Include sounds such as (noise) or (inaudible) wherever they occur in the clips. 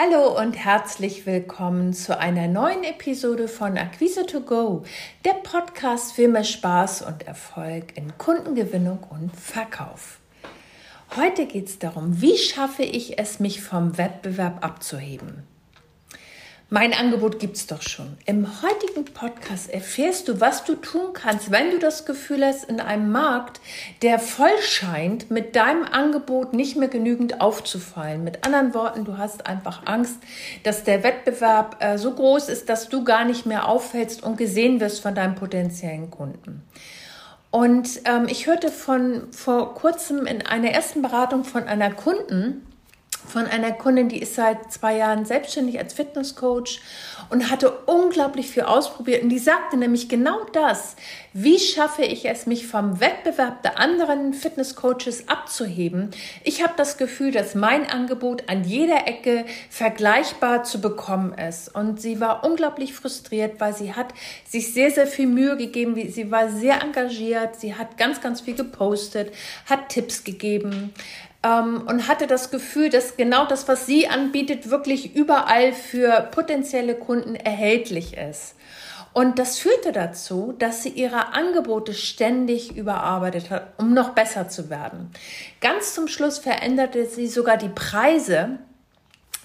Hallo und herzlich willkommen zu einer neuen Episode von Akquise to Go, der Podcast für mehr Spaß und Erfolg in Kundengewinnung und Verkauf. Heute geht es darum, wie schaffe ich es, mich vom Wettbewerb abzuheben. Mein Angebot gibt's doch schon. Im heutigen Podcast erfährst du, was du tun kannst, wenn du das Gefühl hast, in einem Markt, der voll scheint, mit deinem Angebot nicht mehr genügend aufzufallen. Mit anderen Worten, du hast einfach Angst, dass der Wettbewerb äh, so groß ist, dass du gar nicht mehr auffällst und gesehen wirst von deinem potenziellen Kunden. Und ähm, ich hörte von vor kurzem in einer ersten Beratung von einer Kunden, von einer Kundin, die ist seit zwei Jahren selbstständig als Fitnesscoach und hatte unglaublich viel ausprobiert. Und die sagte nämlich genau das. Wie schaffe ich es, mich vom Wettbewerb der anderen Fitnesscoaches abzuheben? Ich habe das Gefühl, dass mein Angebot an jeder Ecke vergleichbar zu bekommen ist. Und sie war unglaublich frustriert, weil sie hat sich sehr, sehr viel Mühe gegeben. Sie war sehr engagiert. Sie hat ganz, ganz viel gepostet, hat Tipps gegeben ähm, und hatte das Gefühl, dass genau das, was sie anbietet, wirklich überall für potenzielle Kunden erhältlich ist. Und das führte dazu, dass sie ihre Angebote ständig überarbeitet hat, um noch besser zu werden. Ganz zum Schluss veränderte sie sogar die Preise.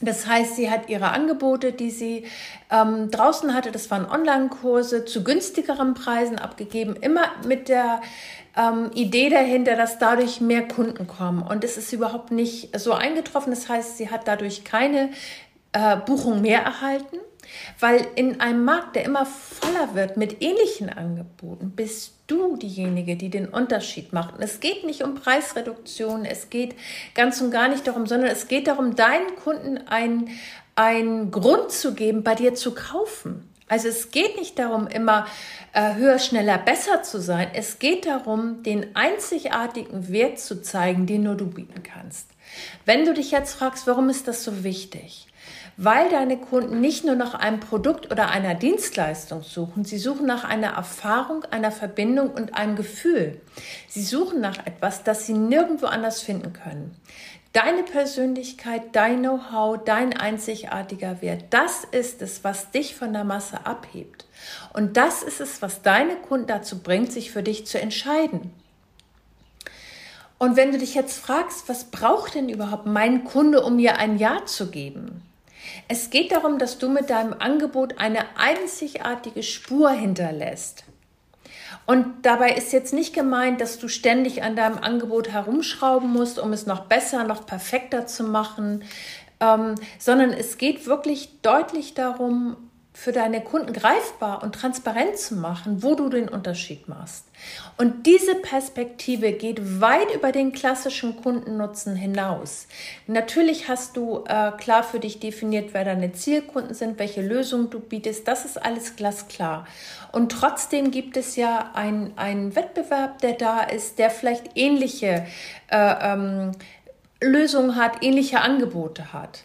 Das heißt, sie hat ihre Angebote, die sie ähm, draußen hatte, das waren Online-Kurse, zu günstigeren Preisen abgegeben, immer mit der ähm, Idee dahinter, dass dadurch mehr Kunden kommen. Und es ist überhaupt nicht so eingetroffen. Das heißt, sie hat dadurch keine äh, Buchung mehr erhalten, weil in einem Markt, der immer voller wird mit ähnlichen Angeboten, bist du diejenige, die den Unterschied macht. Und es geht nicht um Preisreduktion, es geht ganz und gar nicht darum, sondern es geht darum, deinen Kunden einen Grund zu geben, bei dir zu kaufen. Also es geht nicht darum, immer äh, höher, schneller, besser zu sein. Es geht darum, den einzigartigen Wert zu zeigen, den nur du bieten kannst. Wenn du dich jetzt fragst, warum ist das so wichtig? Weil deine Kunden nicht nur nach einem Produkt oder einer Dienstleistung suchen, sie suchen nach einer Erfahrung, einer Verbindung und einem Gefühl. Sie suchen nach etwas, das sie nirgendwo anders finden können. Deine Persönlichkeit, dein Know-how, dein einzigartiger Wert, das ist es, was dich von der Masse abhebt. Und das ist es, was deine Kunden dazu bringt, sich für dich zu entscheiden. Und wenn du dich jetzt fragst, was braucht denn überhaupt mein Kunde, um mir ein Ja zu geben? Es geht darum, dass du mit deinem Angebot eine einzigartige Spur hinterlässt. Und dabei ist jetzt nicht gemeint, dass du ständig an deinem Angebot herumschrauben musst, um es noch besser, noch perfekter zu machen, ähm, sondern es geht wirklich deutlich darum, für deine Kunden greifbar und transparent zu machen, wo du den Unterschied machst. Und diese Perspektive geht weit über den klassischen Kundennutzen hinaus. Natürlich hast du äh, klar für dich definiert, wer deine Zielkunden sind, welche Lösungen du bietest. Das ist alles glasklar. Und trotzdem gibt es ja einen Wettbewerb, der da ist, der vielleicht ähnliche äh, ähm, Lösungen hat, ähnliche Angebote hat.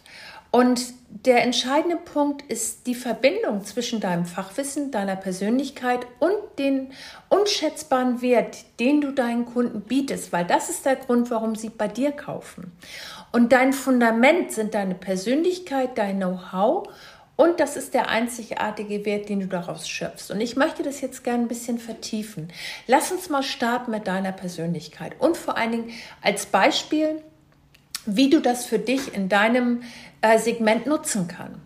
Und der entscheidende Punkt ist die Verbindung zwischen deinem Fachwissen, deiner Persönlichkeit und den unschätzbaren Wert, den du deinen Kunden bietest, weil das ist der Grund, warum sie bei dir kaufen. Und dein Fundament sind deine Persönlichkeit, dein Know-how und das ist der einzigartige Wert, den du daraus schöpfst. Und ich möchte das jetzt gerne ein bisschen vertiefen. Lass uns mal starten mit deiner Persönlichkeit und vor allen Dingen als Beispiel, wie du das für dich in deinem äh, Segment nutzen kann.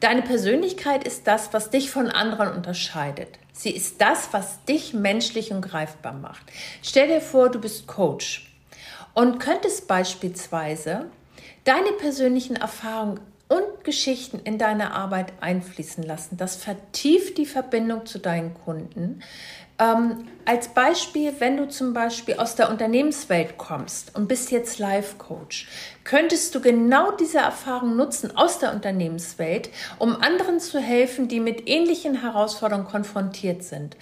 Deine Persönlichkeit ist das, was dich von anderen unterscheidet. Sie ist das, was dich menschlich und greifbar macht. Stell dir vor, du bist Coach und könntest beispielsweise deine persönlichen Erfahrungen und Geschichten in deine Arbeit einfließen lassen. Das vertieft die Verbindung zu deinen Kunden. Ähm, als Beispiel, wenn du zum Beispiel aus der Unternehmenswelt kommst und bist jetzt Life-Coach, könntest du genau diese Erfahrung nutzen aus der Unternehmenswelt, um anderen zu helfen, die mit ähnlichen Herausforderungen konfrontiert sind.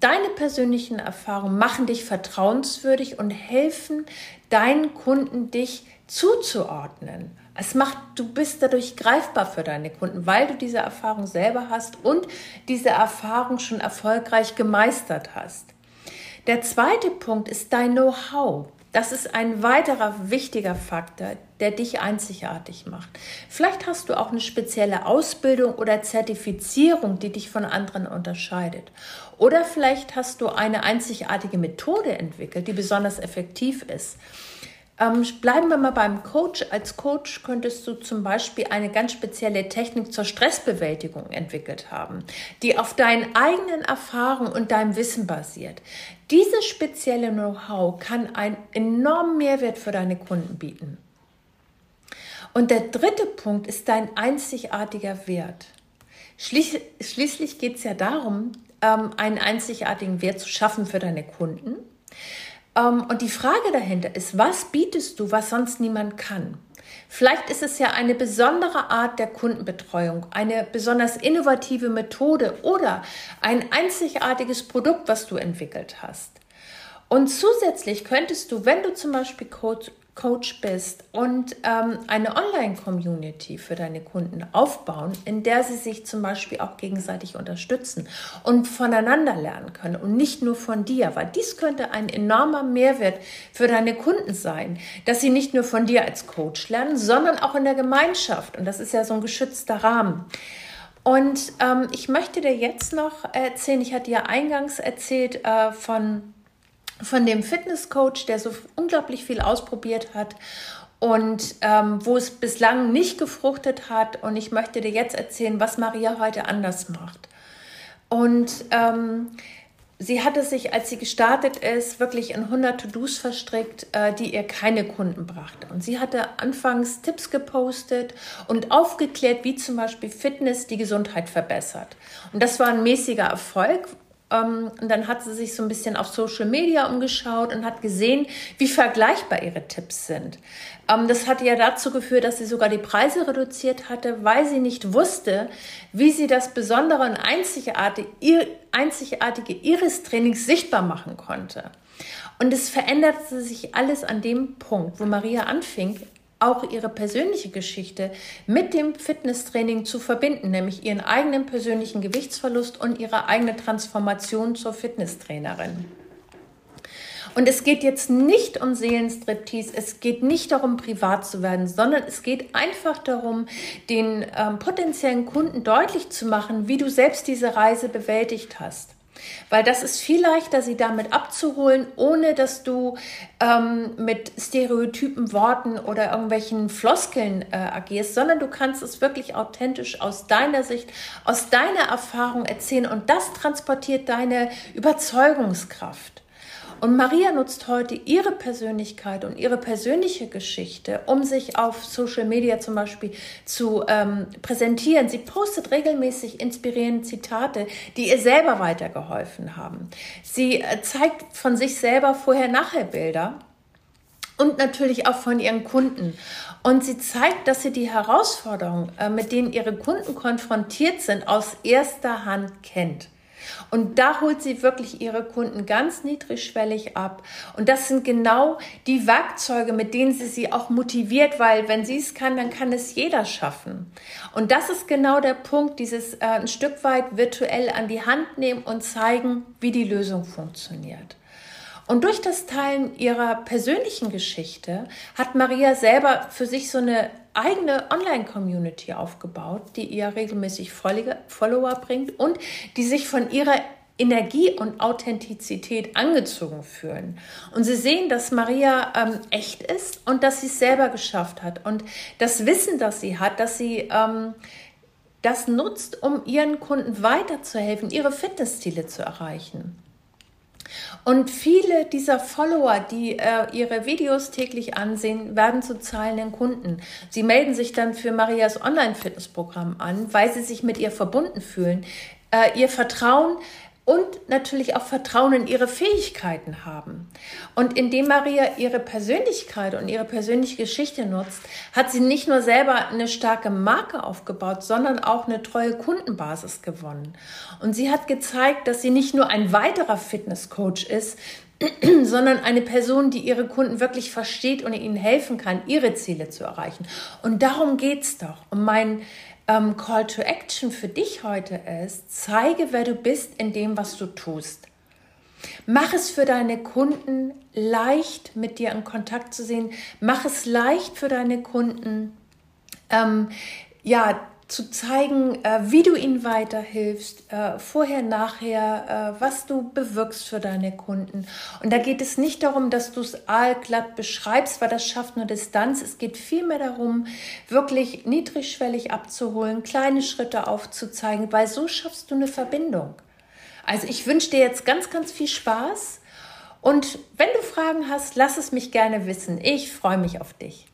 Deine persönlichen Erfahrungen machen dich vertrauenswürdig und helfen deinen Kunden, dich zuzuordnen. Es macht, du bist dadurch greifbar für deine Kunden, weil du diese Erfahrung selber hast und diese Erfahrung schon erfolgreich gemeistert hast. Der zweite Punkt ist dein Know-how. Das ist ein weiterer wichtiger Faktor, der dich einzigartig macht. Vielleicht hast du auch eine spezielle Ausbildung oder Zertifizierung, die dich von anderen unterscheidet. Oder vielleicht hast du eine einzigartige Methode entwickelt, die besonders effektiv ist. Ähm, bleiben wir mal beim Coach. Als Coach könntest du zum Beispiel eine ganz spezielle Technik zur Stressbewältigung entwickelt haben, die auf deinen eigenen Erfahrungen und deinem Wissen basiert. Dieses spezielle Know-how kann einen enormen Mehrwert für deine Kunden bieten. Und der dritte Punkt ist dein einzigartiger Wert. Schließ, schließlich geht es ja darum, ähm, einen einzigartigen Wert zu schaffen für deine Kunden. Ähm, und die Frage dahinter ist, was bietest du, was sonst niemand kann? Vielleicht ist es ja eine besondere Art der Kundenbetreuung, eine besonders innovative Methode oder ein einzigartiges Produkt, was du entwickelt hast. Und zusätzlich könntest du, wenn du zum Beispiel Coach, Coach bist und ähm, eine Online-Community für deine Kunden aufbauen, in der sie sich zum Beispiel auch gegenseitig unterstützen und voneinander lernen können und nicht nur von dir, weil dies könnte ein enormer Mehrwert für deine Kunden sein, dass sie nicht nur von dir als Coach lernen, sondern auch in der Gemeinschaft. Und das ist ja so ein geschützter Rahmen. Und ähm, ich möchte dir jetzt noch erzählen, ich hatte ja eingangs erzählt äh, von von dem Fitnesscoach, der so unglaublich viel ausprobiert hat und ähm, wo es bislang nicht gefruchtet hat. Und ich möchte dir jetzt erzählen, was Maria heute anders macht. Und ähm, sie hatte sich, als sie gestartet ist, wirklich in 100 To-Dos verstrickt, äh, die ihr keine Kunden brachte. Und sie hatte anfangs Tipps gepostet und aufgeklärt, wie zum Beispiel Fitness die Gesundheit verbessert. Und das war ein mäßiger Erfolg, ähm, und dann hat sie sich so ein bisschen auf Social Media umgeschaut und hat gesehen, wie vergleichbar ihre Tipps sind. Ähm, das hatte ja dazu geführt, dass sie sogar die Preise reduziert hatte, weil sie nicht wusste, wie sie das Besondere und Einzigartige, einzigartige ihres Trainings sichtbar machen konnte. Und es veränderte sich alles an dem Punkt, wo Maria anfing, auch ihre persönliche Geschichte mit dem Fitnesstraining zu verbinden, nämlich ihren eigenen persönlichen Gewichtsverlust und ihre eigene Transformation zur Fitnesstrainerin. Und es geht jetzt nicht um Seelenstriptease, es geht nicht darum, privat zu werden, sondern es geht einfach darum, den ähm, potenziellen Kunden deutlich zu machen, wie du selbst diese Reise bewältigt hast. Weil das ist viel leichter, sie damit abzuholen, ohne dass du ähm, mit stereotypen Worten oder irgendwelchen Floskeln äh, agierst, sondern du kannst es wirklich authentisch aus deiner Sicht, aus deiner Erfahrung erzählen und das transportiert deine Überzeugungskraft. Und Maria nutzt heute ihre Persönlichkeit und ihre persönliche Geschichte, um sich auf Social Media zum Beispiel zu ähm, präsentieren. Sie postet regelmäßig inspirierende Zitate, die ihr selber weitergeholfen haben. Sie äh, zeigt von sich selber Vorher-Nachher-Bilder und natürlich auch von ihren Kunden. Und sie zeigt, dass sie die Herausforderungen, äh, mit denen ihre Kunden konfrontiert sind, aus erster Hand kennt. Und da holt sie wirklich ihre Kunden ganz niedrigschwellig ab. Und das sind genau die Werkzeuge, mit denen sie sie auch motiviert, weil wenn sie es kann, dann kann es jeder schaffen. Und das ist genau der Punkt, dieses äh, ein Stück weit virtuell an die Hand nehmen und zeigen, wie die Lösung funktioniert. Und durch das Teilen ihrer persönlichen Geschichte hat Maria selber für sich so eine eigene Online-Community aufgebaut, die ihr regelmäßig Follower bringt und die sich von ihrer Energie und Authentizität angezogen fühlen. Und sie sehen, dass Maria ähm, echt ist und dass sie es selber geschafft hat. Und das Wissen, das sie hat, dass sie ähm, das nutzt, um ihren Kunden weiterzuhelfen, ihre Fitnessziele zu erreichen. Und viele dieser Follower, die äh, ihre Videos täglich ansehen, werden zu zahlenden Kunden. Sie melden sich dann für Marias Online-Fitnessprogramm an, weil sie sich mit ihr verbunden fühlen, äh, ihr Vertrauen und natürlich auch Vertrauen in ihre Fähigkeiten haben. Und indem Maria ihre Persönlichkeit und ihre persönliche Geschichte nutzt, hat sie nicht nur selber eine starke Marke aufgebaut, sondern auch eine treue Kundenbasis gewonnen. Und sie hat gezeigt, dass sie nicht nur ein weiterer Fitnesscoach ist, (clears throat) sondern eine Person, die ihre Kunden wirklich versteht und ihnen helfen kann, ihre Ziele zu erreichen. Und darum geht's doch, um mein ähm, Call to Action für dich heute ist, zeige, wer du bist in dem, was du tust. Mach es für deine Kunden leicht, mit dir in Kontakt zu sehen. Mach es leicht für deine Kunden, ähm, ja, zu zeigen, äh, wie du ihnen weiterhilfst, äh, vorher, nachher, äh, was du bewirkst für deine Kunden. Und da geht es nicht darum, dass du es allglatt beschreibst, weil das schafft nur Distanz. Es geht vielmehr darum, wirklich niedrigschwellig abzuholen, kleine Schritte aufzuzeigen, weil so schaffst du eine Verbindung. Also ich wünsche dir jetzt ganz, ganz viel Spaß. Und wenn du Fragen hast, lass es mich gerne wissen. Ich freue mich auf dich.